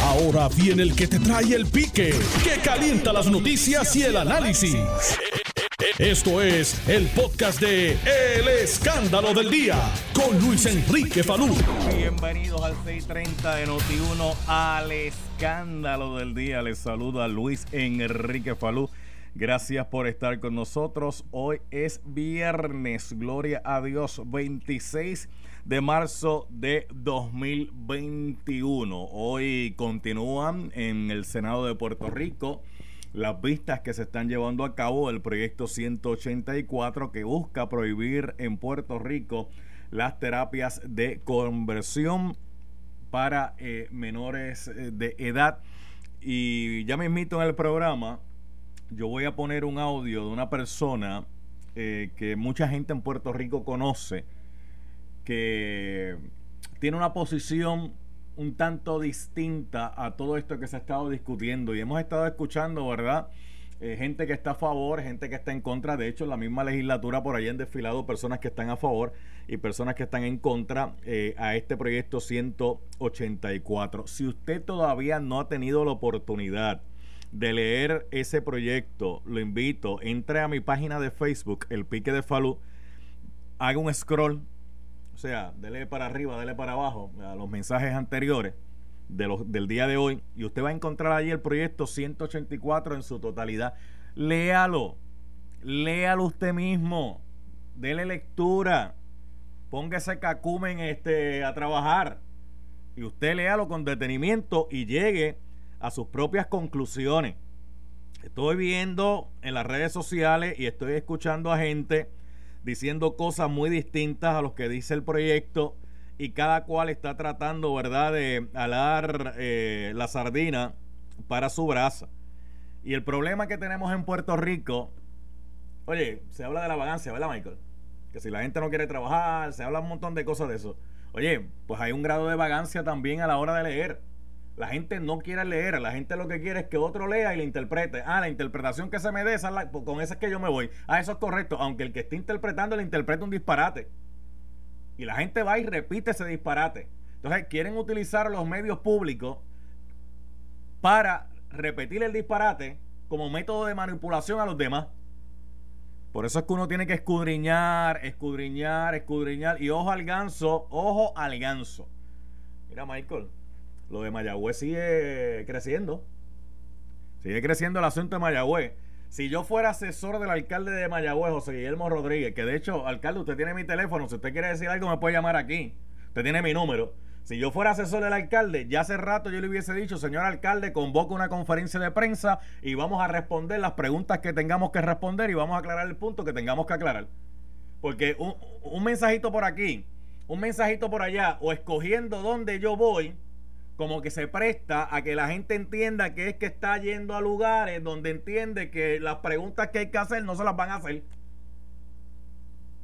Ahora viene el que te trae el pique, que calienta las noticias y el análisis. Esto es el podcast de El Escándalo del Día con Luis Enrique Falú. Bienvenidos al 630 de Noti1 al Escándalo del Día. Les saluda Luis Enrique Falú. Gracias por estar con nosotros. Hoy es viernes, gloria a Dios, 26 de marzo de 2021. Hoy continúan en el Senado de Puerto Rico las vistas que se están llevando a cabo del proyecto 184 que busca prohibir en Puerto Rico las terapias de conversión para eh, menores eh, de edad. Y ya me invito en el programa, yo voy a poner un audio de una persona eh, que mucha gente en Puerto Rico conoce, que tiene una posición un tanto distinta a todo esto que se ha estado discutiendo y hemos estado escuchando, ¿verdad? Eh, gente que está a favor, gente que está en contra. De hecho, en la misma legislatura por ahí han desfilado personas que están a favor y personas que están en contra eh, a este proyecto 184. Si usted todavía no ha tenido la oportunidad de leer ese proyecto, lo invito, entre a mi página de Facebook, El Pique de Falú, haga un scroll sea, dele para arriba, dele para abajo a los mensajes anteriores de los, del día de hoy y usted va a encontrar allí el proyecto 184 en su totalidad. Léalo, léalo usted mismo, dele lectura, póngase cacumen este, a trabajar y usted léalo con detenimiento y llegue a sus propias conclusiones. Estoy viendo en las redes sociales y estoy escuchando a gente diciendo cosas muy distintas a lo que dice el proyecto y cada cual está tratando, ¿verdad?, de alar eh, la sardina para su brasa. Y el problema que tenemos en Puerto Rico, oye, se habla de la vagancia, ¿verdad, Michael? Que si la gente no quiere trabajar, se habla un montón de cosas de eso. Oye, pues hay un grado de vagancia también a la hora de leer. La gente no quiere leer, la gente lo que quiere es que otro lea y le interprete. Ah, la interpretación que se me dé, pues, con esa es que yo me voy. Ah, eso es correcto, aunque el que esté interpretando le interprete un disparate. Y la gente va y repite ese disparate. Entonces quieren utilizar los medios públicos para repetir el disparate como método de manipulación a los demás. Por eso es que uno tiene que escudriñar, escudriñar, escudriñar. Y ojo al ganso, ojo al ganso. Mira, Michael, lo de Mayagüez sigue creciendo. Sigue creciendo el asunto de Mayagüez. Si yo fuera asesor del alcalde de Mayagüez, José Guillermo Rodríguez, que de hecho, alcalde, usted tiene mi teléfono, si usted quiere decir algo me puede llamar aquí. Usted tiene mi número. Si yo fuera asesor del alcalde, ya hace rato yo le hubiese dicho, señor alcalde, convoca una conferencia de prensa y vamos a responder las preguntas que tengamos que responder y vamos a aclarar el punto que tengamos que aclarar. Porque un, un mensajito por aquí, un mensajito por allá, o escogiendo dónde yo voy, como que se presta a que la gente entienda que es que está yendo a lugares donde entiende que las preguntas que hay que hacer no se las van a hacer.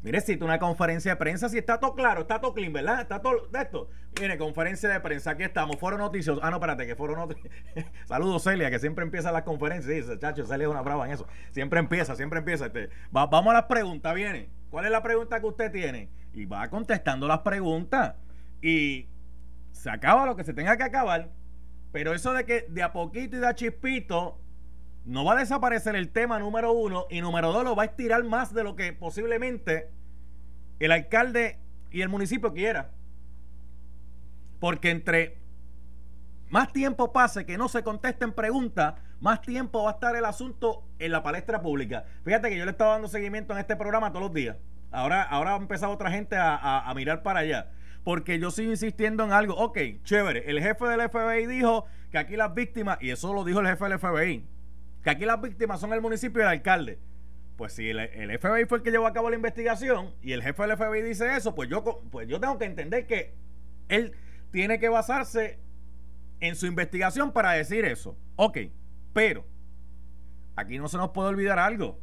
Mire, si una conferencia de prensa, si está todo claro, está todo clean, ¿verdad? Está todo esto. Mire, conferencia de prensa, aquí estamos, foro noticioso. Ah, no, espérate, que foro noticioso. Saludos, Celia, que siempre empieza las conferencias. Dice, chacho, Celia es una brava en eso. Siempre empieza, siempre empieza. Este. vamos a las preguntas, viene. ¿Cuál es la pregunta que usted tiene? Y va contestando las preguntas. Y se acaba lo que se tenga que acabar, pero eso de que de a poquito y de a chispito no va a desaparecer el tema número uno y número dos lo va a estirar más de lo que posiblemente el alcalde y el municipio quiera. Porque entre más tiempo pase que no se contesten preguntas, más tiempo va a estar el asunto en la palestra pública. Fíjate que yo le estaba dando seguimiento en este programa todos los días. Ahora, ahora ha empezado otra gente a mirar para allá porque yo sigo insistiendo en algo. Ok, chévere. El jefe del FBI dijo que aquí las víctimas, y eso lo dijo el jefe del FBI, que aquí las víctimas son el municipio y el alcalde. Pues si el, FBI fue el que llevó a cabo la investigación y el jefe del FBI dice eso, pues yo, pues yo tengo que entender que él tiene que basarse en su investigación para decir eso. Ok, pero aquí no se nos puede olvidar algo.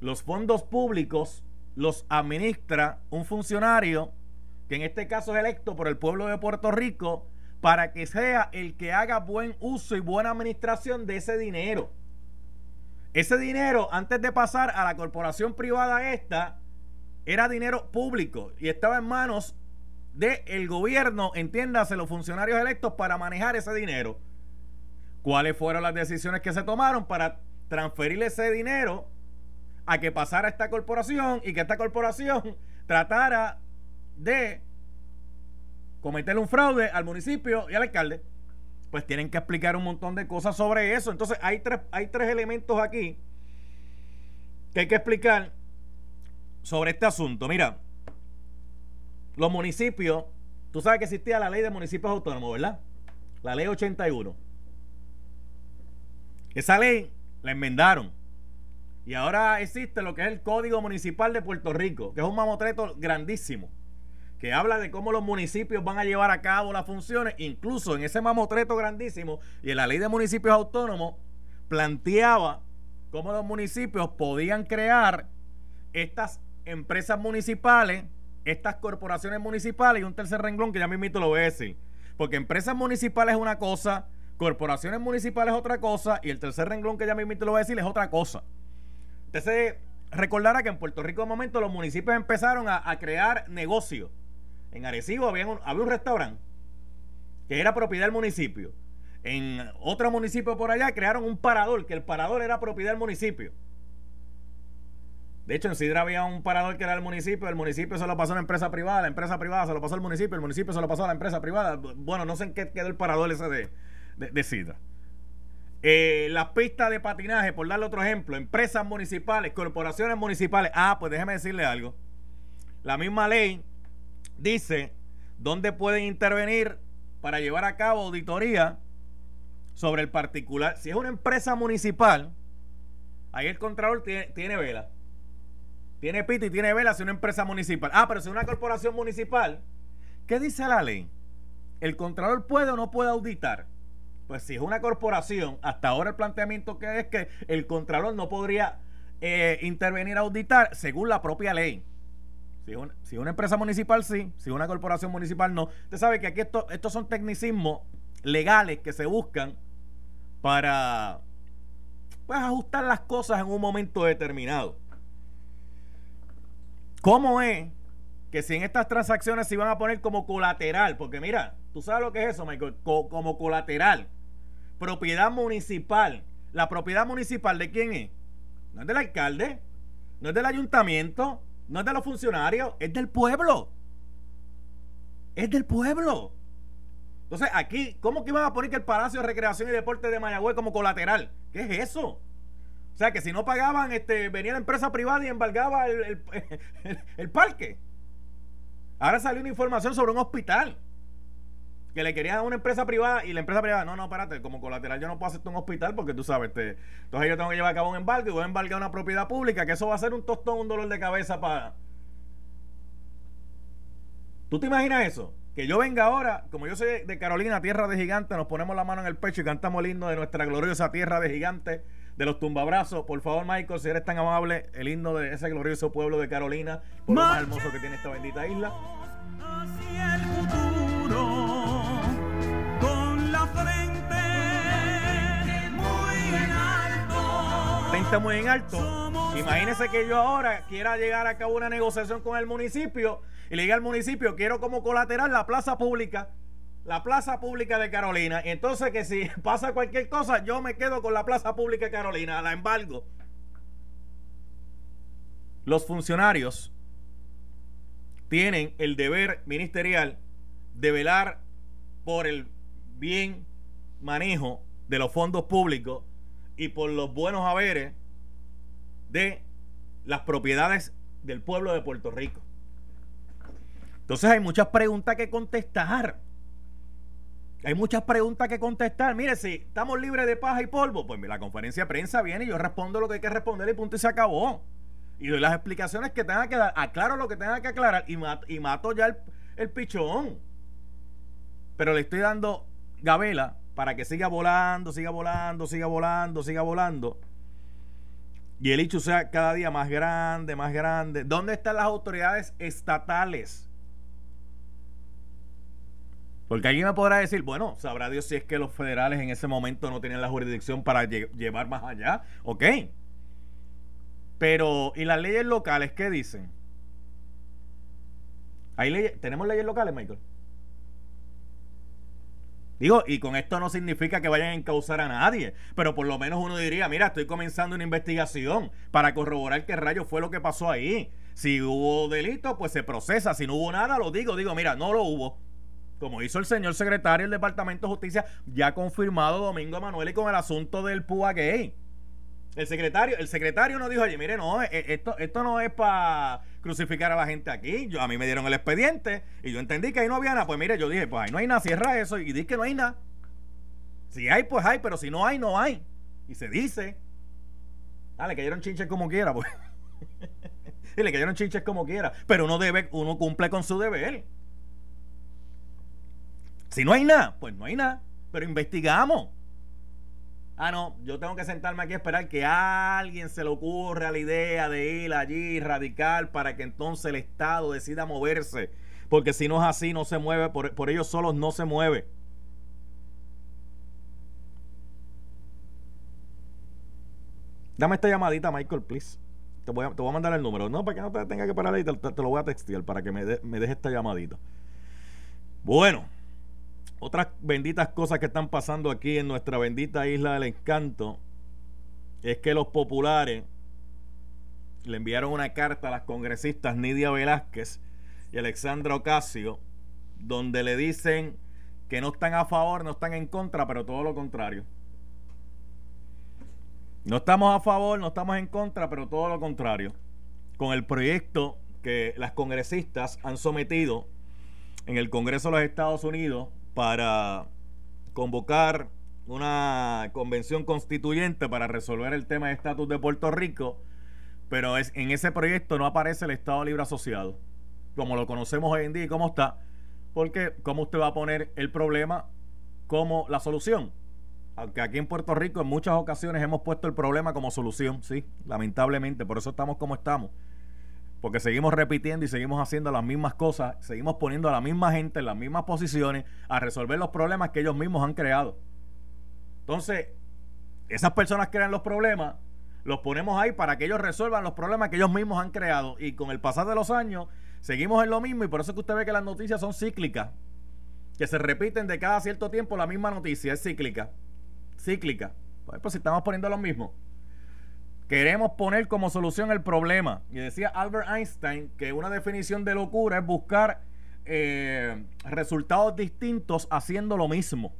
Los fondos públicos los administra un funcionario que en este caso es electo por el pueblo de Puerto Rico, para que sea el que haga buen uso y buena administración de ese dinero. Ese dinero, antes de pasar a la corporación privada esta, era dinero público y estaba en manos del gobierno, entiéndase, los funcionarios electos para manejar ese dinero. ¿Cuáles fueron las decisiones que se tomaron para transferir ese dinero a que pasara a esta corporación y que esta corporación tratara de cometer un fraude al municipio y al alcalde? Pues tienen que explicar un montón de cosas sobre eso. Entonces hay tres, hay tres elementos aquí que hay que explicar sobre este asunto. Mira, los municipios, tú sabes que existía la ley de municipios autónomos, ¿verdad? La ley 81. Esa ley la enmendaron. Y ahora existe lo que es el Código Municipal de Puerto Rico, que es un mamotreto grandísimo, que habla de cómo los municipios van a llevar a cabo las funciones. Incluso en ese mamotreto grandísimo y en la ley de municipios autónomos planteaba cómo los municipios podían crear estas empresas municipales estas corporaciones municipales y un tercer renglón que ya mismo lo voy a decir. Porque empresas municipales es una cosa, corporaciones municipales es otra cosa y el tercer renglón que ya mismo lo voy a decir es otra cosa. Entonces, recordará que en Puerto Rico de momento los municipios empezaron a, crear negocios. En Arecibo había un, había un restaurante que era propiedad del municipio. En otro municipio por allá crearon un parador, que el parador era propiedad del municipio. De hecho, en Sidra había un parador que era el municipio, el municipio se lo pasó a una empresa privada, la empresa privada se lo pasó al municipio, el municipio se lo pasó a la empresa privada. Bueno, no sé en qué quedó el parador ese de, de, Sidra. Eh, las pistas de patinaje, por darle otro ejemplo, empresas municipales, corporaciones municipales. Ah, pues déjeme decirle algo. La misma ley dice dónde pueden intervenir para llevar a cabo auditoría sobre el particular. Si es una empresa municipal, ahí el contralor tiene, vela. Tiene pito y tiene vela si una empresa municipal. Ah, pero si una corporación municipal, ¿qué dice la ley? ¿El contralor puede o no puede auditar? Pues si es una corporación, hasta ahora el planteamiento que es que el contralor no podría eh, intervenir a auditar según la propia ley. Si es, una, una empresa municipal, sí. Si una corporación municipal, no. Usted sabe que aquí esto, estos son tecnicismos legales que se buscan para pues, ajustar las cosas en un momento determinado. ¿Cómo es que si en estas transacciones se iban a poner como colateral? Porque mira, tú sabes lo que es eso, Michael, como colateral. Propiedad municipal. ¿La propiedad municipal de quién es? No es del alcalde, no es del ayuntamiento, no es de los funcionarios, es del pueblo. Es del pueblo. Entonces, aquí, ¿cómo que iban a poner que el Palacio de Recreación y Deporte de Mayagüez como colateral? ¿Qué es eso? O sea, que si no pagaban, este, venía la empresa privada y embargaba el, el, parque. Ahora salió una información sobre un hospital que le querían a una empresa privada y la empresa privada, no, no, espérate, como colateral yo no puedo hacerte un hospital porque tú sabes, este, entonces yo tengo que llevar a cabo un embargo y voy a embargar una propiedad pública, que eso va a ser un tostón, un dolor de cabeza para... ¿Tú te imaginas eso? Que yo venga ahora, como yo soy de Carolina, tierra de gigantes, nos ponemos la mano en el pecho y cantamos el himno de nuestra gloriosa tierra de gigantes de los tumbabrazos. Por favor, Michael, si eres tan amable, el himno de ese glorioso pueblo de Carolina, por lo más hermoso que tiene esta bendita isla. Frente muy en alto. Imagínese que yo ahora quiera llegar a cabo una negociación con el municipio y le diga al municipio, quiero como colateral la plaza pública la plaza pública de Carolina. Entonces que si pasa cualquier cosa, yo me quedo con la plaza pública de Carolina, la embargo. Los funcionarios tienen el deber ministerial de velar por el bien manejo de los fondos públicos y por los buenos haberes de las propiedades del pueblo de Puerto Rico. Entonces hay muchas preguntas que contestar. Hay muchas preguntas que contestar. Mire, si estamos libres de paja y polvo, pues la conferencia de prensa viene y yo respondo lo que hay que responder y punto y se acabó. Y doy las explicaciones que tenga que dar, aclaro lo que tenga que aclarar y mato, ya el, el pichón. Pero le estoy dando gabela para que siga volando, siga volando, siga volando, siga volando. Y el hecho sea cada día más grande, más grande. ¿Dónde están las autoridades estatales? Porque alguien me podrá decir, bueno, sabrá Dios si es que los federales en ese momento no tenían la jurisdicción para llevar más allá. Ok. Pero, ¿y las leyes locales qué dicen? ¿Hay ¿Tenemos leyes locales, Michael? Digo, y con esto no significa que vayan a encauzar a nadie, pero por lo menos uno diría, mira, estoy comenzando una investigación para corroborar qué rayo fue lo que pasó ahí. Si hubo delito, pues se procesa. Si no hubo nada, lo digo. Digo, mira, no lo hubo. Como hizo el señor secretario del Departamento de Justicia, ya confirmado Domingo Manuel y con el asunto del PUA gay. El secretario, el secretario nos dijo allí, mire, no, eh, eh, esto, esto no es para crucificar a la gente aquí. Yo, a mí me dieron el expediente y yo entendí que ahí no había nada. Pues mire, yo dije, pues ahí no hay nada, cierra eso y di que no hay nada. Si hay, pues hay, pero si no hay, no hay. Y se dice. Ah, le cayeron chinches como quiera, pues. y le cayeron chinches como quiera. Pero uno debe, uno cumple con su deber. Si no hay nada, pues no hay nada. Pero investigamos. Ah, no, yo tengo que sentarme aquí a esperar que a alguien se le ocurra la idea de ir allí radical para que entonces el Estado decida moverse. Porque si no es así, no se mueve, por, ellos solos no se mueve. Dame esta llamadita, Michael, please. Te voy, a, te voy a mandar el número. No, para que no te tenga que parar ahí, te, lo voy a textear para que me, me deje esta llamadita. Bueno, otras benditas cosas que están pasando aquí en nuestra bendita isla del encanto es que los populares le enviaron una carta a las congresistas Nidia Velázquez y Alexandra Ocasio, donde le dicen que no están a favor, no están en contra, pero todo lo contrario. No estamos a favor, no estamos en contra, pero todo lo contrario. Con el proyecto que las congresistas han sometido en el Congreso de los Estados Unidos para convocar una convención constituyente para resolver el tema de estatus de Puerto Rico, pero es, en ese proyecto no aparece el Estado Libre Asociado, como lo conocemos hoy en día y cómo está, porque cómo usted va a poner el problema como la solución. Aunque aquí en Puerto Rico en muchas ocasiones hemos puesto el problema como solución, sí, lamentablemente, por eso estamos como estamos porque seguimos repitiendo y seguimos haciendo las mismas cosas, seguimos poniendo a la misma gente en las mismas posiciones a resolver los problemas que ellos mismos han creado. Entonces, esas personas crean los problemas, los ponemos ahí para que ellos resuelvan los problemas que ellos mismos han creado y con el pasar de los años seguimos en lo mismo y por eso es que usted ve que las noticias son cíclicas, que se repiten de cada cierto tiempo la misma noticia, es cíclica, cíclica. Pues, si estamos poniendo lo mismo. Queremos poner como solución el problema. Y decía Albert Einstein que una definición de locura es buscar eh, resultados distintos haciendo lo mismo.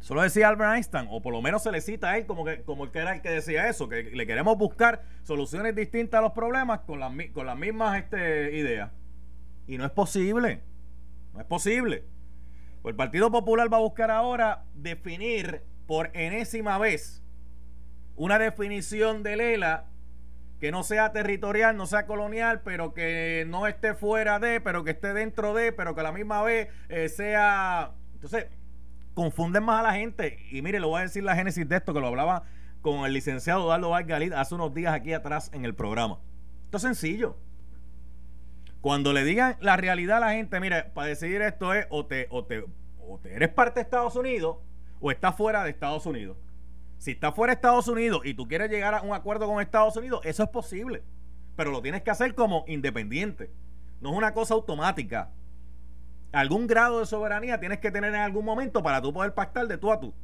Solo decía Albert Einstein, o por lo menos se le cita a él como que, como que era el que decía eso, que le queremos buscar soluciones distintas a los problemas con las, con las mismas este, ideas. Y no es posible. No es posible. Pues el Partido Popular va a buscar ahora definir por enésima vez una definición de Lela que no sea territorial, no sea colonial, pero que no esté fuera de, pero que esté dentro de, pero que a la misma vez eh, sea... Entonces, confunden más a la gente. Y mire, le voy a decir la génesis de esto, que lo hablaba con el licenciado Dardo Valgalit hace unos días aquí atrás en el programa. Esto es sencillo. Cuando le digan la realidad a la gente, mire, para decidir esto es o te, o te, o te eres parte de Estados Unidos o estás fuera de Estados Unidos. Si estás fuera de Estados Unidos y tú quieres llegar a un acuerdo con Estados Unidos, eso es posible. Pero lo tienes que hacer como independiente. No es una cosa automática. Algún grado de soberanía tienes que tener en algún momento para tú poder pactar de tú a tú.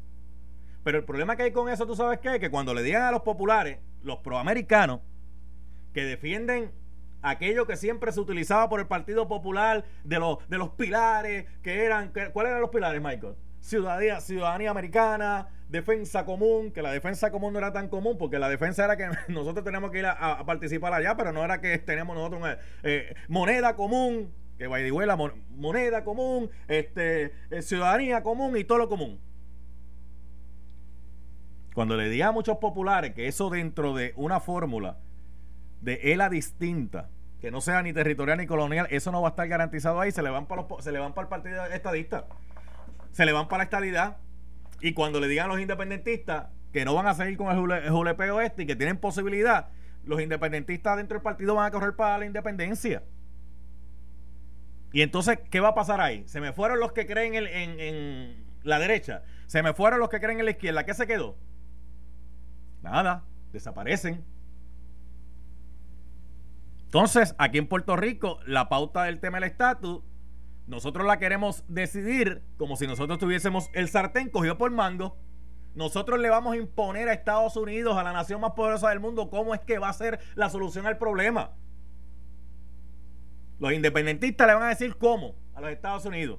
Pero el problema que hay con eso, tú sabes qué, que cuando le digan a los populares, los proamericanos, que defienden aquello que siempre se utilizaba por el Partido Popular de los, de los pilares, que eran, ¿cuáles eran los pilares, Michael? Ciudadanía, ciudadanía americana, defensa común, que la defensa común no era tan común, porque la defensa era que nosotros teníamos que ir a, participar allá, pero no era que tenemos nosotros una eh, moneda común, que vaya la moneda común, este, eh, ciudadanía común y todo lo común. Cuando le di a muchos populares que eso dentro de una fórmula de ELA distinta, que no sea ni territorial ni colonial, eso no va a estar garantizado ahí, se le van para, los, se le van para el partido estadista, se le van para la estadidad y cuando le digan a los independentistas que no van a seguir con el, julepeo este y que tienen posibilidad, los independentistas dentro del partido van a correr para la independencia. Y entonces, ¿qué va a pasar ahí? Se me fueron los que creen en, en la derecha. Se me fueron los que creen en la izquierda. ¿Qué se quedó? Nada, desaparecen. Entonces, aquí en Puerto Rico, la pauta del tema del estatus, nosotros la queremos decidir como si nosotros tuviésemos el sartén cogido por mango. Nosotros le vamos a imponer a Estados Unidos, a la nación más poderosa del mundo, cómo es que va a ser la solución al problema. Los independentistas le van a decir cómo a los Estados Unidos.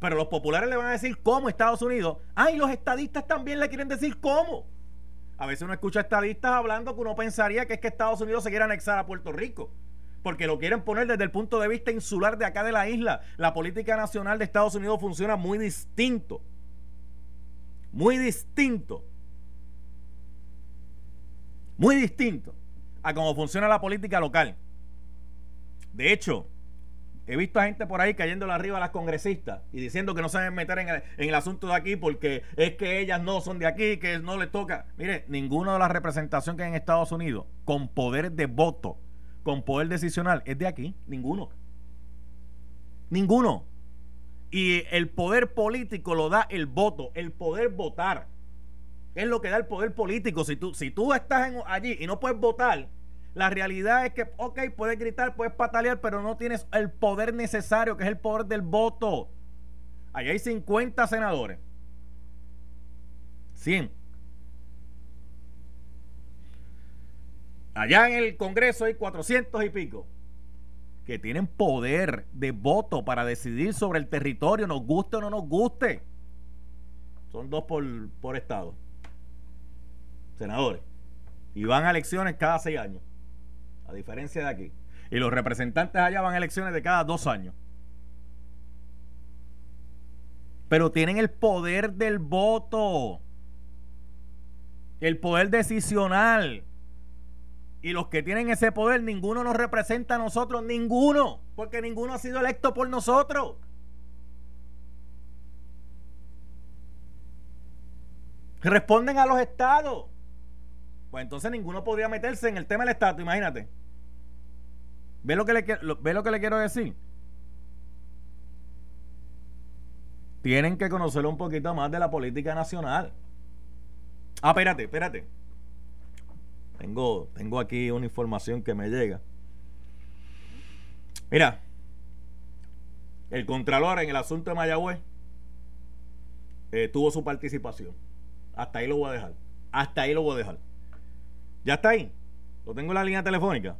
Pero los populares le van a decir cómo Estados Unidos. Ah, y los estadistas también le quieren decir cómo. A veces uno escucha estadistas hablando que uno pensaría que es que Estados Unidos se quiere anexar a Puerto Rico. Porque lo quieren poner desde el punto de vista insular de acá de la isla. La política nacional de Estados Unidos funciona muy distinto. Muy distinto. Muy distinto a cómo funciona la política local. De hecho, he visto a gente por ahí cayéndole arriba a las congresistas y diciendo que no se deben meter en el, asunto de aquí porque es que ellas no son de aquí, que no les toca. Mire, ninguna de las representaciones que hay en Estados Unidos con poder de voto, con poder decisional, es de aquí. Ninguno. Ninguno. Y el poder político lo da el voto, el poder votar. Es lo que da el poder político. Si tú, si tú estás allí y no puedes votar, la realidad es que, ok, puedes gritar, puedes patalear, pero no tienes el poder necesario, que es el poder del voto. Allá hay 50 senadores. 100. Allá en el Congreso hay 400 y pico que tienen poder de voto para decidir sobre el territorio, nos guste o no nos guste. Son dos por, por estado. Senadores. Y van a elecciones cada seis años a diferencia de aquí. Y los representantes allá van a elecciones de cada dos años. Pero tienen el poder del voto. El poder decisional. Y los que tienen ese poder, ninguno nos representa a nosotros, ninguno. Porque ninguno ha sido electo por nosotros. Responden a los estados. Pues entonces ninguno podría meterse en el tema del estatus, imagínate. ¿Ve lo que le, ve lo que le quiero decir? Tienen que conocer un poquito más de la política nacional. Ah, espérate, espérate. Tengo, tengo aquí una información que me llega. Mira, el Contralor en el asunto de Mayagüez eh, tuvo su participación. Hasta ahí lo voy a dejar. Hasta ahí lo voy a dejar. Ya está ahí. Lo tengo en la línea telefónica.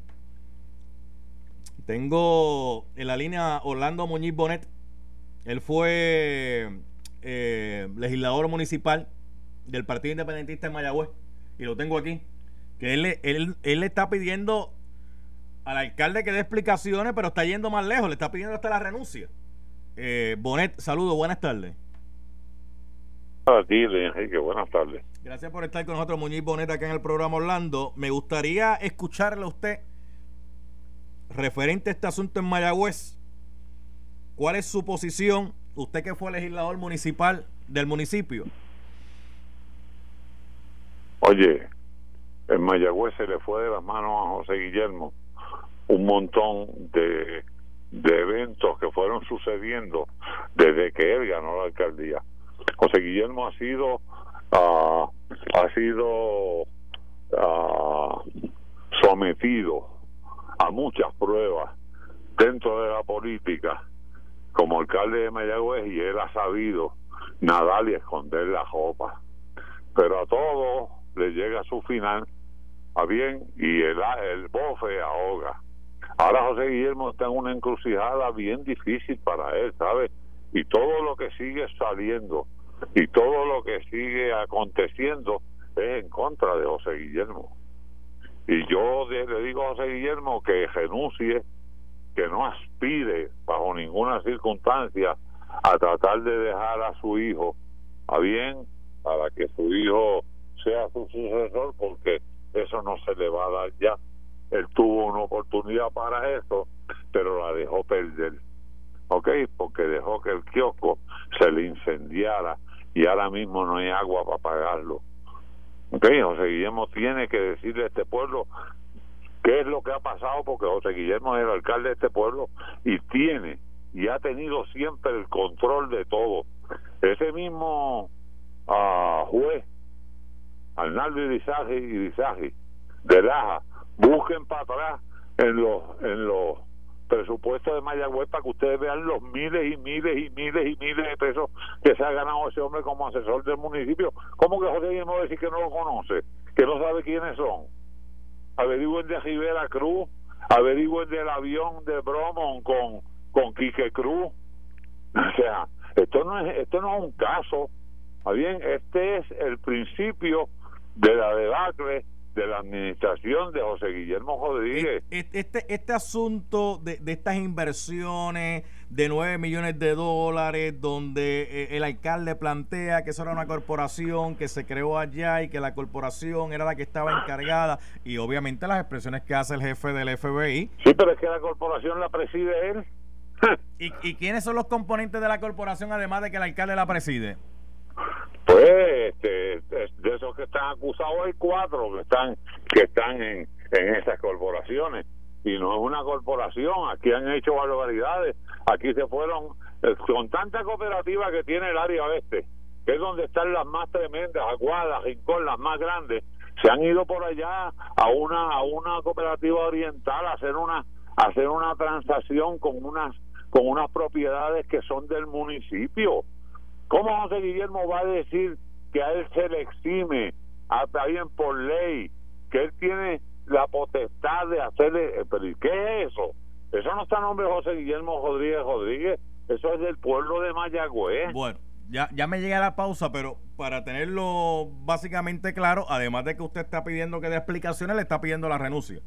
Tengo en la línea Orlando Muñiz Bonet. Él fue eh, legislador municipal del Partido Independentista en Mayagüez. Y lo tengo aquí. Que él, él, él le está pidiendo al alcalde que dé explicaciones, pero está yendo más lejos. Le está pidiendo hasta la renuncia. Eh, Bonet, saludos, buenas tardes. A ti, Enrique, buenas tardes. Gracias por estar con nosotros, Muñiz Bonet, acá en el programa Orlando. Me gustaría escucharle a usted referente a este asunto en Mayagüez. ¿Cuál es su posición? Usted que fue legislador municipal del municipio. Oye, en Mayagüez se le fue de las manos a José Guillermo un montón de, eventos que fueron sucediendo desde que él ganó la alcaldía. José Guillermo ha sido uh, ha sido uh, sometido a muchas pruebas dentro de la política como alcalde de Mayagüez y él ha sabido nadar y esconder la ropa. Pero a todo le llega su final a bien y el, el bofe ahoga ahora José Guillermo está en una encrucijada bien difícil para él ¿sabe? y todo lo que sigue saliendo y todo lo que sigue aconteciendo es en contra de José Guillermo. Y yo le digo a José Guillermo que renuncie, que no aspire bajo ninguna circunstancia a tratar de dejar a su hijo a bien para que su hijo sea su sucesor, porque eso no se le va a dar ya. Él tuvo una oportunidad para eso, pero la dejó perder. ¿Ok? Porque dejó que el kiosco se le incendiara y ahora mismo no hay agua para pagarlo. Ok, José Guillermo tiene que decirle a este pueblo qué es lo que ha pasado, porque José Guillermo es el alcalde de este pueblo y tiene y ha tenido siempre el control de todo. Ese mismo uh, juez, Arnaldo Irizaje, Irizaje, de Laja, busquen para atrás en los en los presupuestos de Mayagüez para que ustedes vean los miles y miles y miles y miles de pesos que se ha ganado ese hombre como asesor del municipio. ¿Cómo que José Guillermo decir que no lo conoce? Que no sabe quiénes son. Averigüen de Rivera Cruz, averigüen del avión de Bromont con, con Quique Cruz. O sea, esto no es, esto no es un caso. bien, este es el principio de la debacle de la administración de José Guillermo Rodríguez. Este, este asunto de, estas inversiones de 9 millones de dólares, donde eh, el alcalde plantea que eso era una corporación que se creó allá y que la corporación era la que estaba encargada, y obviamente las expresiones que hace el jefe del FBI. Sí, pero es que la corporación la preside él. ¿Y, ¿Y quiénes son los componentes de la corporación además de que el alcalde la preside? Pues este, de esos que están acusados hay cuatro que están que están en, en esas corporaciones. Y no es una corporación, aquí han hecho barbaridades, aquí se fueron eh, con tanta cooperativa que tiene el área oeste, que es donde están las más tremendas, Aguadas, Rincón, las más grandes, se han ido por allá a una a una cooperativa oriental a hacer una a hacer una transacción con unas con unas propiedades que son del municipio ¿Cómo José Guillermo va a decir que a él se le exime, hasta bien por ley, que él tiene la potestad de hacerle... ¿Pero qué es eso? Eso no está en nombre de José Guillermo Rodríguez Rodríguez, eso es del pueblo de Mayagüez. Bueno, ya, ya me llega la pausa, pero para tenerlo básicamente claro, además de que usted está pidiendo que dé explicaciones, le está pidiendo la renuncia.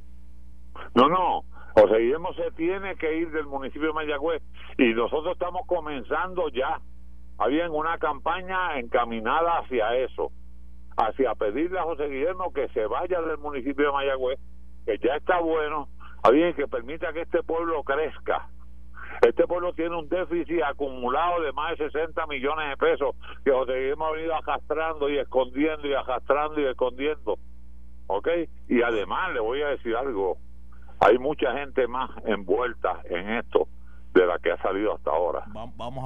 No, no, José Guillermo se tiene que ir del municipio de Mayagüez y nosotros estamos comenzando ya había una campaña encaminada hacia eso, hacia pedirle a José Guillermo que se vaya del municipio de Mayagüez, que ya está bueno, que permita que este pueblo crezca. Este pueblo tiene un déficit acumulado de más de 60 millones de pesos que José Guillermo ha venido arrastrando y escondiendo y arrastrando y escondiendo. ¿Ok? Y además le voy a decir algo, hay mucha gente más envuelta en esto de la que ha salido hasta ahora.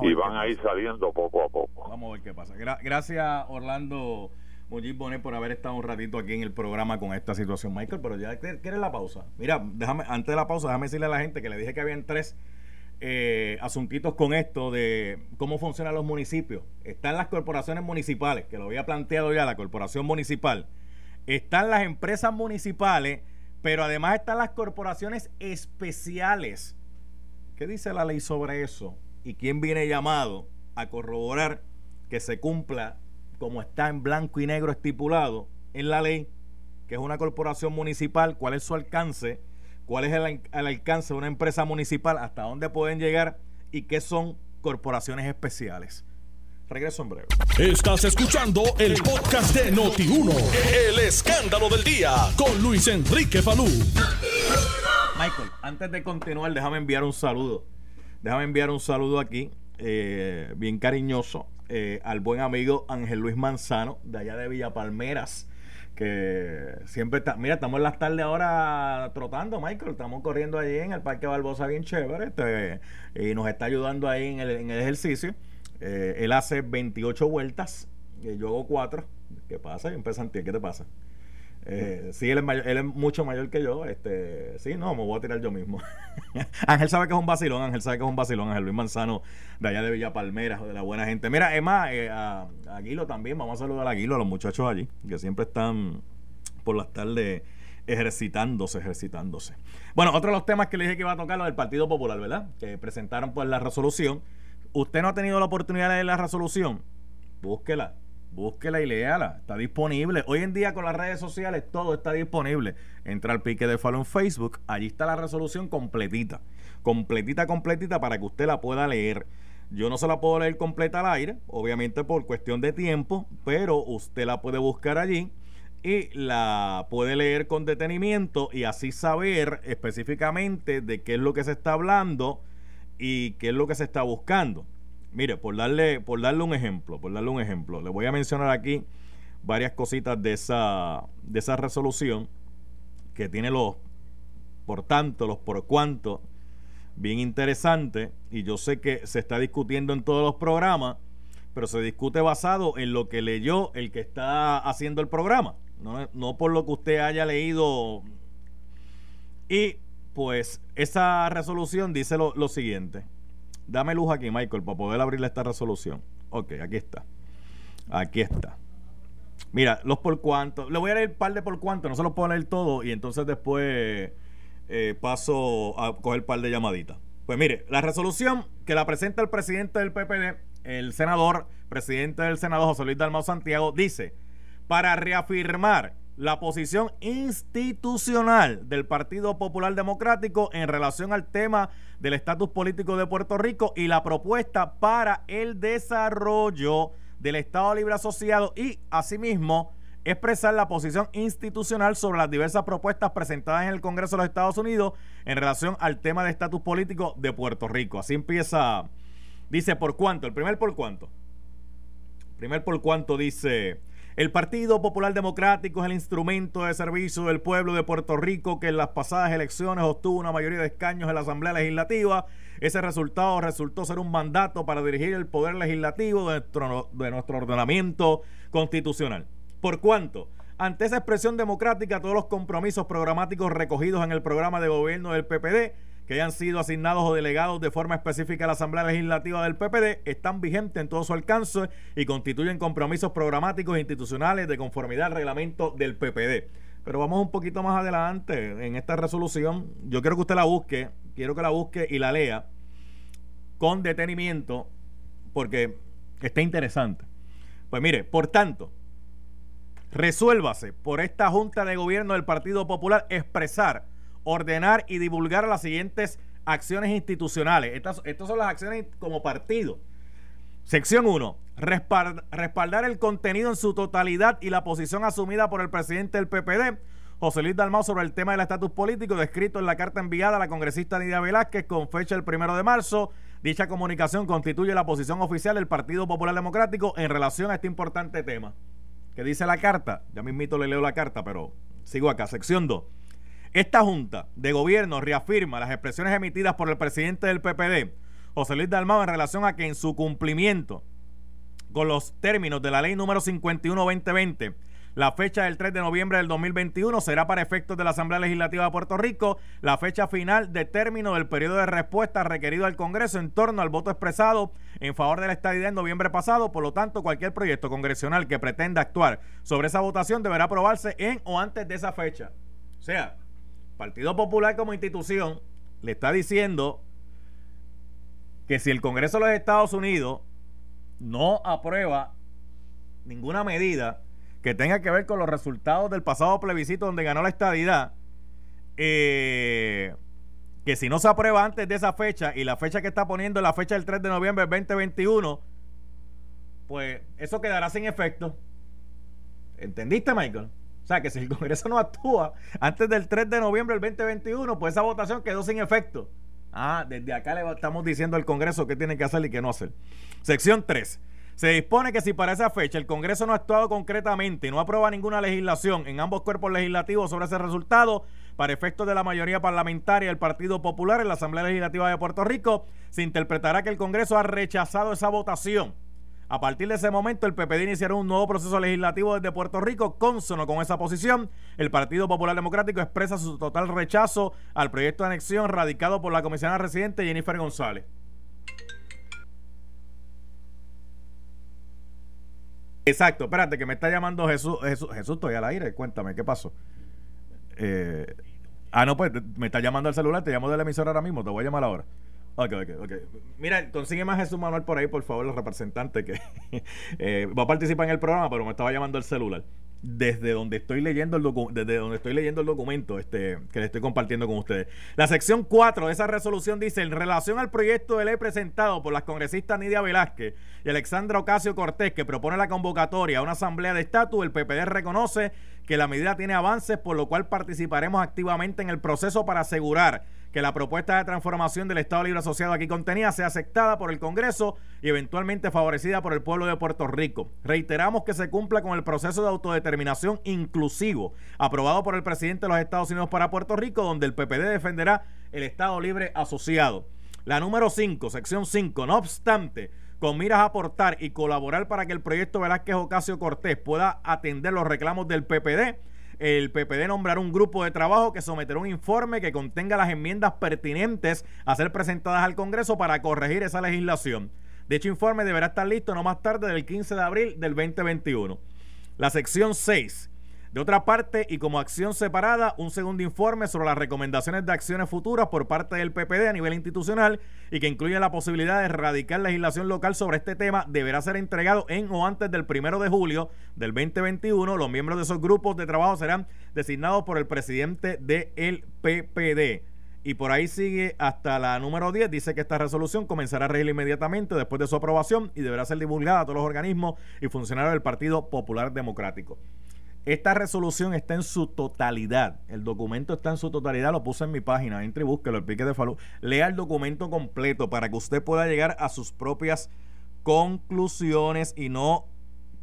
y van a ir saliendo poco a poco. Vamos a ver qué pasa. gracias, Orlando Mujiz Bonet, por haber estado un ratito aquí en el programa con esta situación. Michael, pero ya quieres la pausa. Mira, déjame, antes de la pausa, déjame decirle a la gente que le dije que habían tres eh, asuntitos con esto de cómo funcionan los municipios. Están las corporaciones municipales, que lo había planteado ya la corporación municipal. Están las empresas municipales, pero además están las corporaciones especiales ¿Qué dice la ley sobre eso? ¿Y quién viene llamado a corroborar que se cumpla como está en blanco y negro estipulado en la ley, que es una corporación municipal, cuál es su alcance, cuál es el, alcance de una empresa municipal, hasta dónde pueden llegar y qué son corporaciones especiales? Regreso en breve. Estás escuchando el podcast de Noti1, el escándalo del día, con Luis Enrique Falú. Michael, antes de continuar, déjame enviar un saludo. Déjame enviar un saludo aquí, eh, bien cariñoso, eh, al buen amigo Ángel Luis Manzano, de allá de Villa Palmeras, que siempre está. Mira, estamos en las tardes ahora trotando, Michael. Estamos corriendo allí en el Parque Barbosa, bien chévere, este, y nos está ayudando ahí en el, en el ejercicio. Eh, él hace 28 vueltas, y yo hago 4. ¿Qué pasa? Yo empiezo ¿Qué te pasa? Eh, sí, él es, es mucho mayor que yo. Este, sí, no, me voy a tirar yo mismo. Ángel sabe que es un vacilón, Ángel sabe que es un vacilón, Ángel Luis Manzano, de allá de Villa Palmera, de la buena gente. Mira, Emma, eh, a, Aguilo también, vamos a saludar a Aguilo, a los muchachos allí, que siempre están por las tardes ejercitándose, ejercitándose. Bueno, otro de los temas que le dije que iba a tocar, lo del Partido Popular, ¿verdad? Que presentaron pues la resolución. Usted no ha tenido la oportunidad de leer la resolución, búsquela búsquela y léala. Está disponible. Hoy en día con las redes sociales todo está disponible. Entra al pique de follow en Facebook. Allí está la resolución completita. Completita, completita para que usted la pueda leer. Yo no se la puedo leer completa al aire, obviamente por cuestión de tiempo, pero usted la puede buscar allí y la puede leer con detenimiento y así saber específicamente de qué es lo que se está hablando y qué es lo que se está buscando. Mire, por darle, por darle un ejemplo, por darle un ejemplo, le voy a mencionar aquí varias cositas de esa, de esa resolución que tiene los por tanto, los por cuanto, bien interesante, y yo sé que se está discutiendo en todos los programas, pero se discute basado en lo que leyó el que está haciendo el programa, no, no por lo que usted haya leído. Y pues esa resolución dice lo, lo siguiente. Dame luz aquí, Michael, para poder abrirle esta resolución. Ok, aquí está. Aquí está. Mira, los por cuánto. Le voy a leer el par de por cuánto, no se los puedo leer todo y entonces después eh, paso a coger el par de llamaditas. Pues mire, la resolución que la presenta el presidente del PPD, el senador, presidente del Senado, José Luis Dalmau Santiago, dice, para reafirmar la posición institucional del Partido Popular Democrático en relación al tema del estatus político de Puerto Rico y la propuesta para el desarrollo del Estado Libre Asociado y, asimismo, expresar la posición institucional sobre las diversas propuestas presentadas en el Congreso de los Estados Unidos en relación al tema de estatus político de Puerto Rico. Así empieza, dice, ¿por cuánto? El primer por cuánto. El primer por cuánto dice... El Partido Popular Democrático es el instrumento de servicio del pueblo de Puerto Rico que en las pasadas elecciones obtuvo una mayoría de escaños en la Asamblea Legislativa. Ese resultado resultó ser un mandato para dirigir el poder legislativo de nuestro, de nuestro ordenamiento constitucional. ¿Por cuánto? Ante esa expresión democrática, todos los compromisos programáticos recogidos en el programa de gobierno del PPD que hayan sido asignados o delegados de forma específica a la Asamblea Legislativa del PPD están vigentes en todo su alcance y constituyen compromisos programáticos e institucionales de conformidad al reglamento del PPD. Pero vamos un poquito más adelante en esta resolución. Yo quiero que usted la busque, quiero que la busque y la lea con detenimiento porque está interesante. Pues mire, por tanto, resuélvase por esta Junta de Gobierno del Partido Popular expresar ordenar y divulgar las siguientes acciones institucionales. Estas, son las acciones como partido. Sección 1. Respaldar el contenido en su totalidad y la posición asumida por el presidente del PPD, José Luis Dalmau, sobre el tema del estatus político descrito en la carta enviada a la congresista Nidia Velázquez con fecha el primero de marzo. Dicha comunicación constituye la posición oficial del Partido Popular Democrático en relación a este importante tema. ¿Qué dice la carta? Ya mismito le leo la carta, pero sigo acá. Sección 2 esta Junta de Gobierno reafirma las expresiones emitidas por el presidente del PPD, José Luis Dalmau, en relación a que en su cumplimiento con los términos de la ley número 51-2020, la fecha del 3 de noviembre del 2021 será para efectos de la Asamblea Legislativa de Puerto Rico la fecha final de término del periodo de respuesta requerido al Congreso en torno al voto expresado en favor de la estadidad en noviembre pasado. Por lo tanto, cualquier proyecto congresional que pretenda actuar sobre esa votación deberá aprobarse en o antes de esa fecha. O sea, Partido Popular como institución le está diciendo que si el Congreso de los Estados Unidos no aprueba ninguna medida que tenga que ver con los resultados del pasado plebiscito donde ganó la estadidad, eh, que si no se aprueba antes de esa fecha y la fecha que está poniendo es la fecha del 3 de noviembre del 2021, pues eso quedará sin efecto. ¿Entendiste, Michael? O sea, que si el Congreso no actúa antes del 3 de noviembre del 2021, pues esa votación quedó sin efecto. Ah, desde acá le estamos diciendo al Congreso qué tiene que hacer y qué no hacer. Sección 3. Se dispone que si para esa fecha el Congreso no ha actuado concretamente y no aprueba ninguna legislación en ambos cuerpos legislativos sobre ese resultado, para efectos de la mayoría parlamentaria del Partido Popular en la Asamblea Legislativa de Puerto Rico, se interpretará que el Congreso ha rechazado esa votación a partir de ese momento, el PPD iniciará un nuevo proceso legislativo desde Puerto Rico. Consono con esa posición, el Partido Popular Democrático expresa su total rechazo al proyecto de anexión radicado por la comisionada residente Jennifer González. Exacto, espérate, que me está llamando Jesús. Jesús, Jesús estoy al aire. Cuéntame, ¿qué pasó? Eh, ah, no, pues me está llamando al celular. Te llamo de la emisora ahora mismo. Te voy a llamar ahora. Ok, ok, ok. Mira, consigue más Jesús Manuel por ahí, por favor, el representante que eh, va a participar en el programa, pero me estaba llamando el celular. Desde donde estoy leyendo el desde donde estoy leyendo el documento este, que le estoy compartiendo con ustedes. La sección 4 de esa resolución dice, en relación al proyecto de ley presentado por las congresistas Nidia Velázquez y Alexandra Ocasio Cortés, que propone la convocatoria a una asamblea de estatus, el PPD reconoce que la medida tiene avances, por lo cual participaremos activamente en el proceso para asegurar que la propuesta de transformación del Estado Libre Asociado aquí contenida sea aceptada por el Congreso y eventualmente favorecida por el pueblo de Puerto Rico. Reiteramos que se cumpla con el proceso de autodeterminación inclusivo aprobado por el presidente de los Estados Unidos para Puerto Rico, donde el PPD defenderá el Estado Libre Asociado. La número 5, sección 5, no obstante, con miras a aportar y colaborar para que el proyecto Velázquez Ocasio Cortés pueda atender los reclamos del PPD, el PPD nombrará un grupo de trabajo que someterá un informe que contenga las enmiendas pertinentes a ser presentadas al Congreso para corregir esa legislación. Dicho informe deberá estar listo no más tarde del 15 de abril del 2021. La sección 6 de otra parte, y como acción separada, un segundo informe sobre las recomendaciones de acciones futuras por parte del PPD a nivel institucional y que incluye la posibilidad de erradicar legislación local sobre este tema deberá ser entregado en o antes del primero de julio del 2021. Los miembros de esos grupos de trabajo serán designados por el presidente del PPD. Y por ahí sigue hasta la número 10. Dice que esta resolución comenzará a regir inmediatamente después de su aprobación y deberá ser divulgada a todos los organismos y funcionarios del Partido Popular Democrático. Esta resolución está en su totalidad. El documento está en su totalidad. Lo puse en mi página. Entre y búsquelo, el pique de Falú. Lea el documento completo para que usted pueda llegar a sus propias conclusiones y no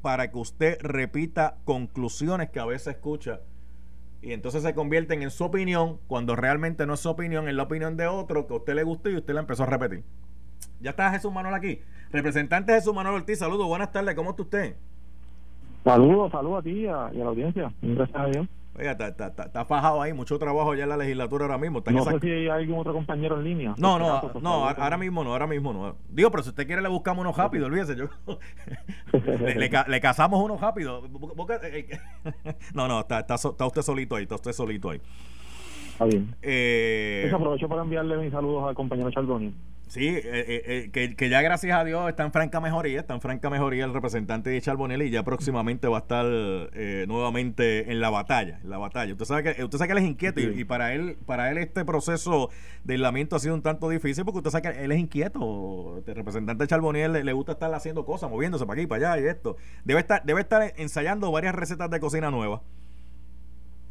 para que usted repita conclusiones que a veces escucha y entonces se convierten en su opinión cuando realmente no es su opinión, es la opinión de otro que a usted le gustó y usted la empezó a repetir. Ya está Jesús Manuel aquí. Representante Jesús Manuel Ortiz, saludos, buenas tardes, ¿cómo está usted? Saludos, saludos a ti y a, la audiencia. Gracias a Dios. Oiga, está, está, fajado ahí, mucho trabajo ya en la legislatura ahora mismo. no sé si hay algún otro compañero en línea. No, no, no, ahora mismo no, ahora mismo no. Digo, pero si usted quiere le buscamos uno rápido, olvídese. Yo, le, le, casamos uno rápido. Eh, eh, no, no, está, está, está usted solito ahí, está usted solito ahí. Está bien. Eh, pues aprovecho para enviarle mis saludos al compañero Chaldoni. Sí, eh, eh, eh, que, ya gracias a Dios está en franca mejoría, está en franca mejoría el representante de Charbonelli y ya próximamente va a estar nuevamente en la batalla, en la batalla. Usted sabe que usted sabe que él es inquieto y, para él para él este proceso de aislamiento ha sido un tanto difícil porque usted sabe que él es inquieto. El representante de Charbonelli le, le, gusta estar haciendo cosas, moviéndose para aquí, para allá y esto. Debe estar debe estar ensayando varias recetas de cocina nuevas.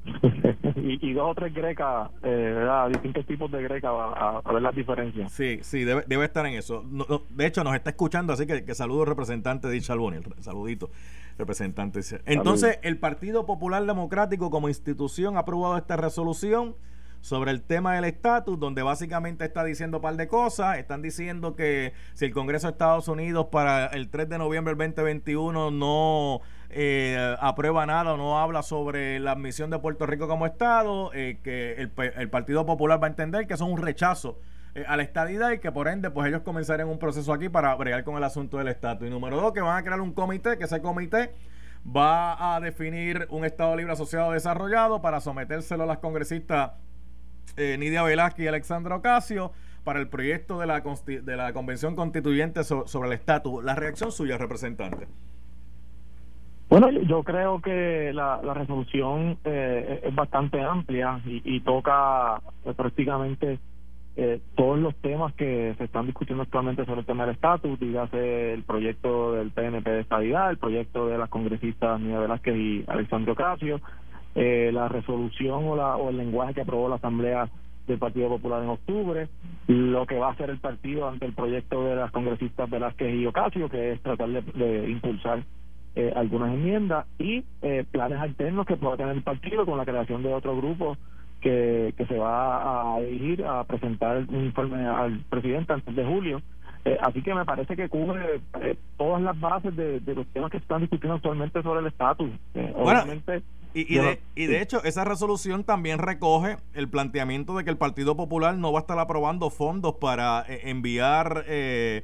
y, dos o tres grecas, eh, ¿verdad? Distintos tipos de grecas a, ver las diferencias. Sí, sí, debe, debe estar en eso. de hecho, nos está escuchando, así que, que saludo representante de Chalboni. Saludito, representante. Entonces, el Partido Popular Democrático como institución ha aprobado esta resolución sobre el tema del estatus, donde básicamente está diciendo un par de cosas. Están diciendo que si el Congreso de Estados Unidos para el 3 de noviembre del 2021 no eh, aprueba nada o no habla sobre la admisión de Puerto Rico como Estado, eh, que el, Partido Popular va a entender que eso es un rechazo eh, a la estadidad y que por ende pues ellos comenzarían un proceso aquí para bregar con el asunto del estatus. Y número dos, que van a crear un comité, que ese comité va a definir un Estado libre asociado desarrollado para sometérselo a las congresistas eh, Nidia Velázquez y Alexandra Ocasio para el proyecto de la, de la Convención Constituyente sobre el estatus. La reacción suya, representante. Bueno, yo creo que la, resolución eh, es bastante amplia y, toca eh, prácticamente todos los temas que se están discutiendo actualmente sobre el tema del estatus, dígase el proyecto del PNP de estabilidad, el proyecto de las congresistas Nidia Velázquez y Alexandra Ocasio, eh, la resolución o, la, o el lenguaje que aprobó la Asamblea del Partido Popular en octubre, lo que va a hacer el partido ante el proyecto de las congresistas Velázquez y Ocasio, que es tratar de, impulsar eh, algunas enmiendas y eh, planes alternos que pueda tener el partido con la creación de otro grupo que, que se va a dirigir a presentar un informe al presidente antes de julio. así que me parece que cubre todas las bases de, los temas que están discutiendo actualmente sobre el estatus. obviamente y, de, y, de, hecho, esa resolución también recoge el planteamiento de que el Partido Popular no va a estar aprobando fondos para eh, enviar eh,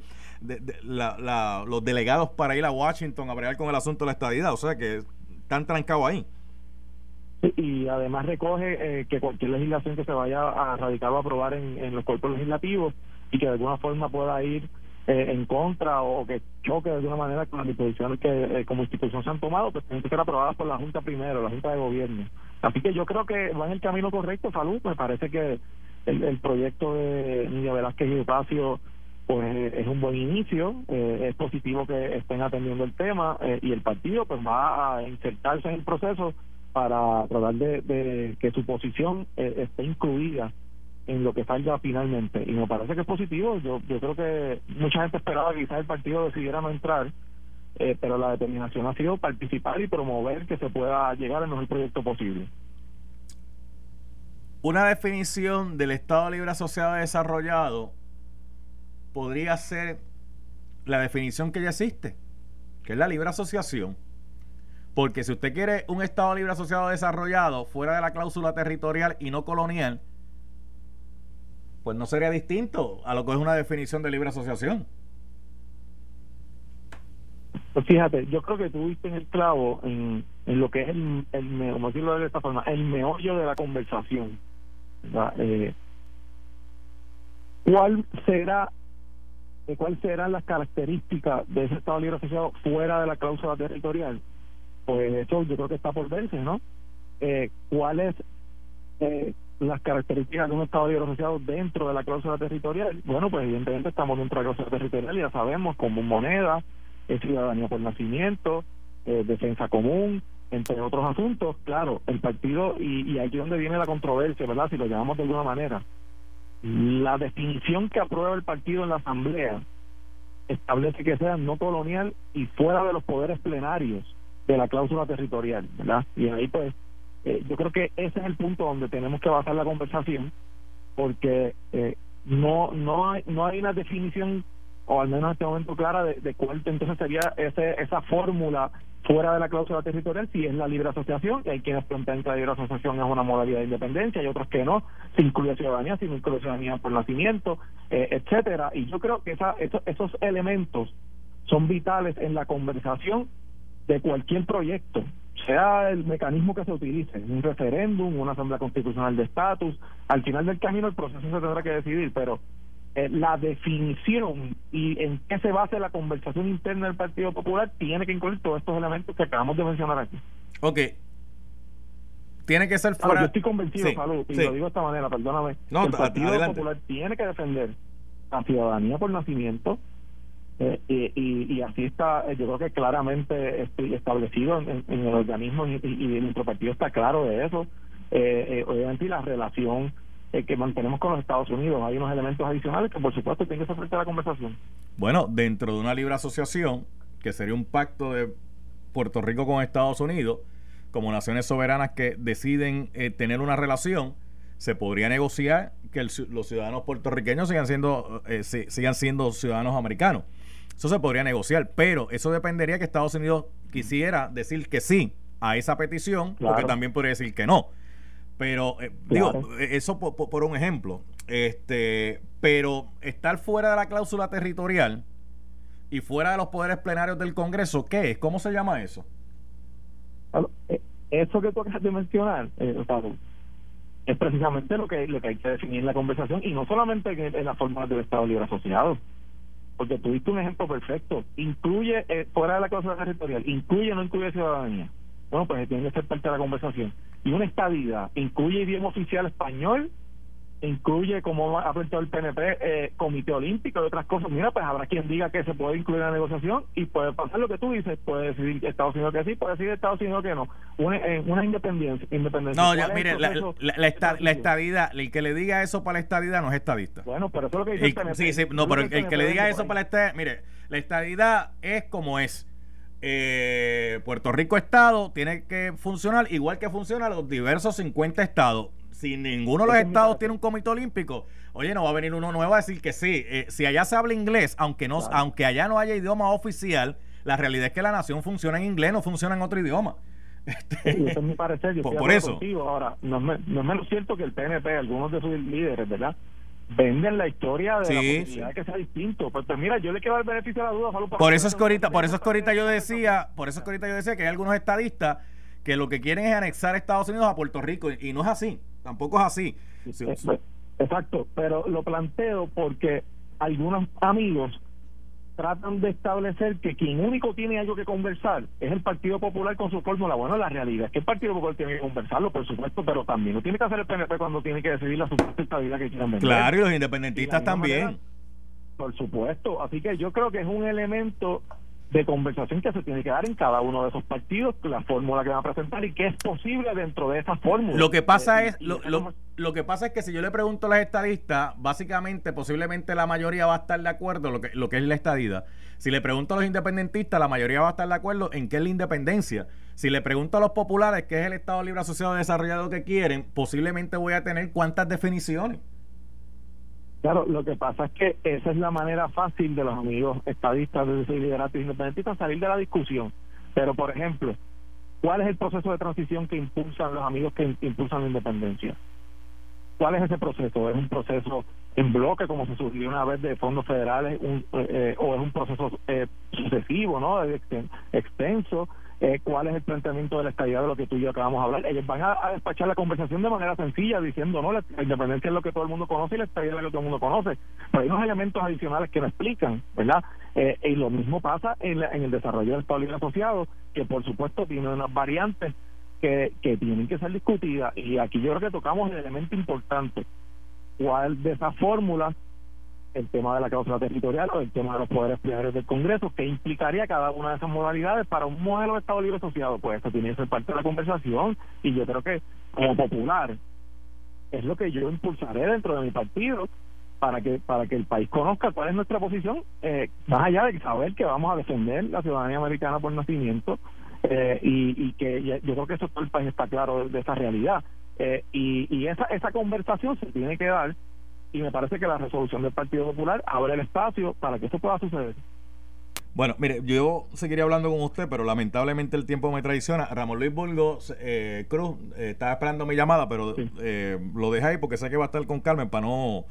los delegados para ir a Washington a bregar con el asunto de la estadidad. O sea que están trancados ahí. y además recoge eh, que cualquier legislación que se vaya a radicar o aprobar en, en los cuerpos legislativos y que de alguna forma pueda ir eh, en contra o que choque de alguna manera con las disposiciones que eh, como institución se han tomado, pues tienen que ser aprobadas por la Junta primero, la Junta de Gobierno. Así que yo creo que va en el camino correcto, Salud. Me parece que el, proyecto de Nidia Velázquez y Espacio pues es un buen inicio, eh, es positivo que estén atendiendo el tema y el partido pues va a insertarse en el proceso para tratar de, de que su posición esté incluida en lo que salga finalmente. Y me parece que es positivo. Yo, yo creo que mucha gente esperaba que quizás el partido decidiera no entrar, eh, pero la determinación ha sido participar y promover que se pueda llegar al mejor proyecto posible. Una definición del Estado Libre Asociado Desarrollado podría ser la definición que ya existe, que es la libre asociación. Porque si usted quiere un Estado libre asociado desarrollado fuera de la cláusula territorial y no colonial, pues no sería distinto a lo que es una definición de libre asociación. Pues fíjate, yo creo que tú viste en el clavo en, lo que es el, el, como decirlo de esta forma, el meollo de la conversación. Eh, ¿Cuál será de cuáles serán las características de ese Estado libre asociado fuera de la cláusula territorial? Pues eso yo creo que está por verse, ¿no? Eh, ¿Cuáles eh, las características de un Estado libre asociado dentro de la cláusula territorial? Bueno, pues evidentemente estamos dentro de la cláusula territorial, ya sabemos, como moneda, ciudadanía por nacimiento, eh, defensa común, entre otros asuntos. Claro, el partido, y, y aquí es donde viene la controversia, ¿verdad? Si lo llamamos de alguna manera la definición que aprueba el partido en la Asamblea establece que sea no colonial y fuera de los poderes plenarios de la cláusula territorial, ¿verdad? Y ahí pues eh, yo creo que ese es el punto donde tenemos que basar la conversación porque eh, no no hay no hay una definición o al menos en este momento clara de, cuál entonces sería ese, esa fórmula fuera de la cláusula territorial si es la libre asociación, y hay quienes plantean que la libre asociación es una modalidad de independencia, y otros que no, se incluye ciudadanía, se incluye ciudadanía por nacimiento, eh, etcétera. Y yo creo que esa, esos, elementos son vitales en la conversación de cualquier proyecto, sea el mecanismo que se utilice, un referéndum, una asamblea constitucional de estatus, al final del camino el proceso se tendrá que decidir, pero eh, la definición y en qué se basa la conversación interna del Partido Popular tiene que incluir todos estos elementos que acabamos de mencionar aquí. Ok. Tiene que ser fuera. yo estoy convencido, Salud, y lo digo de esta manera, perdóname. el Partido Popular tiene que defender la ciudadanía por nacimiento, eh, y, y, así está, eh, yo creo que claramente establecido en, el organismo y, y, nuestro partido está claro de eso. obviamente, y la relación eh, que mantenemos con los Estados Unidos. Hay unos elementos adicionales que por supuesto tienen que ser frente a la conversación. Bueno, dentro de una libre asociación, que sería un pacto de Puerto Rico con Estados Unidos, como naciones soberanas que deciden eh, tener una relación, se podría negociar que los ciudadanos puertorriqueños sigan siendo, eh, sigan siendo ciudadanos americanos. Eso se podría negociar, pero eso dependería que Estados Unidos quisiera decir que sí a esa petición, porque también podría decir que no. Pero, eh, digo, eh, eso por, un ejemplo. este Pero estar fuera de la cláusula territorial y fuera de los poderes plenarios del Congreso, ¿qué es? ¿Cómo se llama eso? Eh, eso que tú acabas de mencionar, es precisamente lo que, lo que hay que definir en la conversación y no solamente en, la forma del Estado Libre Asociado. Porque tuviste un ejemplo perfecto. Incluye, fuera de la cláusula territorial, incluye o no incluye ciudadanía. Bueno, pues tiene que ser parte de la conversación y una estadía incluye idioma oficial español, incluye, como ha planteado el PNP, eh, Comité Olímpico y otras cosas. Mira, pues habrá quien diga que se puede incluir en la negociación y puede pasar lo que tú dices, puede decir Estados Unidos que sí, puede decir Estados Unidos que no. Una, eh, una independencia, independencia. No, ya, mire, la, la, estadidad, el que le diga eso para la estadidad no es estadista. Bueno, pero eso es lo que dice el, PNP. Sí, sí, no, pero el, que le diga eso para la estadidad, mire, la estadidad es como es eh, Puerto Rico Estado tiene que funcionar igual que funcionan los diversos 50 estados. Si ninguno de los estados tiene un comité olímpico, oye, no va a venir uno nuevo a decir que sí. Eh, si allá se habla inglés, aunque no, aunque allá no haya idioma oficial, la realidad es que la nación funciona en inglés, no funciona en otro idioma. Este, eso es mi parecer. Yo por, eso. Ahora, no es, no es menos cierto que el PNP, algunos de sus líderes, ¿verdad? venden la historia de la posibilidad que sea distinto. Pues, pues, mira, yo le quiero dar el beneficio de la duda. por eso es que ahorita, por eso es que ahorita yo decía, por eso es que ahorita yo decía que hay algunos estadistas que lo que quieren es anexar a Estados Unidos a Puerto Rico y, no es así, tampoco es así. Exacto, pero lo planteo porque algunos amigos tratan de establecer que quien único tiene algo que conversar es el Partido Popular con su fórmula. Bueno, la realidad es que el Partido Popular tiene que conversarlo, por supuesto, pero también lo tiene que hacer el PNP cuando tiene que decidir la supuesta vida que quieran vender. Claro, y los independentistas también. por supuesto. Así que yo creo que es un elemento de conversación que se tiene que dar en cada uno de esos partidos, la fórmula que van a presentar y qué es posible dentro de esa fórmula. Lo que pasa eh, es, lo, lo, que pasa es que si yo le pregunto a los estadistas, básicamente, posiblemente la mayoría va a estar de acuerdo lo que, lo que es la estadía. Si le pregunto a los independentistas, la mayoría va a estar de acuerdo en qué es la independencia. Si le pregunto a los populares qué es el Estado Libre Asociado Desarrollado que quieren, posiblemente voy a tener cuántas definiciones. Claro, lo que pasa es que esa es la manera fácil de los amigos estadistas, de lideratos independentistas salir de la discusión. Pero, por ejemplo, ¿Cuál es el proceso de transición que impulsan los amigos que impulsan la independencia? ¿Cuál es ese proceso? ¿Es un proceso en bloque, como se surgió una vez de fondos federales, un, eh, eh, o es un proceso eh, sucesivo, ¿no? extenso? Eh, cuál es el planteamiento de la estabilidad de lo que tú y yo acabamos de hablar. Ellos van a, despachar la conversación de manera sencilla, diciendo, no, la, independencia es lo que todo el mundo conoce y la estabilidad es lo que todo el mundo conoce. Pero hay unos elementos adicionales que no explican, ¿verdad? Eh, y lo mismo pasa en, en el desarrollo del Estado Libre Asociado, que por supuesto tiene unas variantes que, que tienen que ser discutidas. Y aquí yo creo que tocamos el elemento importante. ¿Cuál de esas fórmulas el tema de la cláusula territorial o el tema de los poderes plenarios del Congreso, que implicaría cada una de esas modalidades para un modelo de Estado Libre Asociado. Pues eso tiene que ser parte de la conversación y yo creo que como popular es lo que yo impulsaré dentro de mi partido para que para que el país conozca cuál es nuestra posición, eh, más allá de saber que vamos a defender la ciudadanía americana por nacimiento eh, y, que yo creo que eso todo el país está claro de, esa realidad. Eh, y, y esa, esa conversación se tiene que dar y me parece que la resolución del Partido Popular abre el espacio para que eso pueda suceder. Bueno, mire, yo seguiría hablando con usted, pero lamentablemente el tiempo me traiciona. Ramón Luis Burgos eh, Cruz eh, estaba esperando mi llamada, pero eh, lo dejé ahí porque sé que va a estar con Carmen para no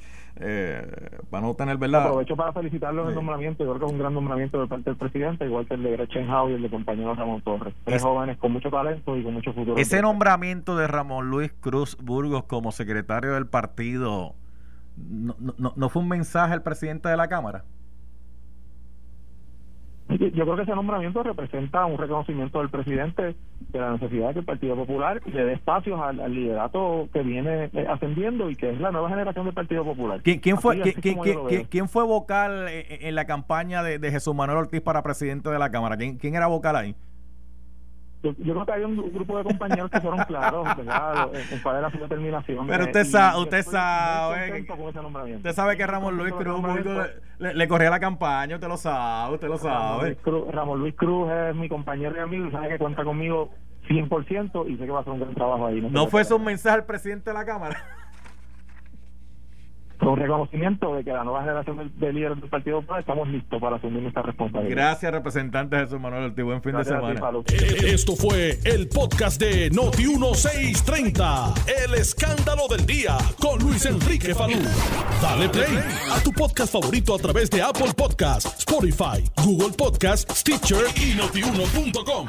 para no tener verdad. Aprovecho para felicitarlo en el nombramiento. Yo creo que es un gran nombramiento de parte del presidente, igual que el de Gretchen Howe y el de compañero Ramón Torres. Tres jóvenes con mucho talento y con mucho futuro. Ese nombramiento de Ramón Luis Cruz Burgos como secretario del partido no, no, no fue un mensaje al presidente de la Cámara? Yo creo que ese nombramiento representa un reconocimiento del presidente de la necesidad de que el Partido Popular le dé espacios al, liderato que viene eh, ascendiendo y que es la nueva generación del Partido Popular. ¿Quién, quién fue, ¿quién, fue vocal en, la campaña de, de, Jesús Manuel Ortiz para presidente de la Cámara? ¿Quién, quién era vocal ahí? Yo, creo que hay un grupo de compañeros que fueron claros, ¿verdad? En cuál era su determinación. Pero usted sabe, usted sabe, usted sabe que Ramón Luis Cruz le, corría la campaña, usted lo sabe, usted lo sabe. Ramón Luis Cruz, es mi compañero y amigo, sabe que cuenta conmigo 100% y sé que va a hacer un gran trabajo ahí. ¿No, fue eso un mensaje al presidente de la Cámara? un reconocimiento de que la nueva generación de, líderes del Partido Popular estamos listos para asumir esta responsabilidad. Gracias, representante Jesús Manuel Ortiz. Buen fin de semana. Esto fue el podcast de Noti 1630. El escándalo del día con Luis Enrique Falú. Dale play a tu podcast favorito a través de Apple Podcasts, Spotify, Google Podcasts, Stitcher y notiuno.com.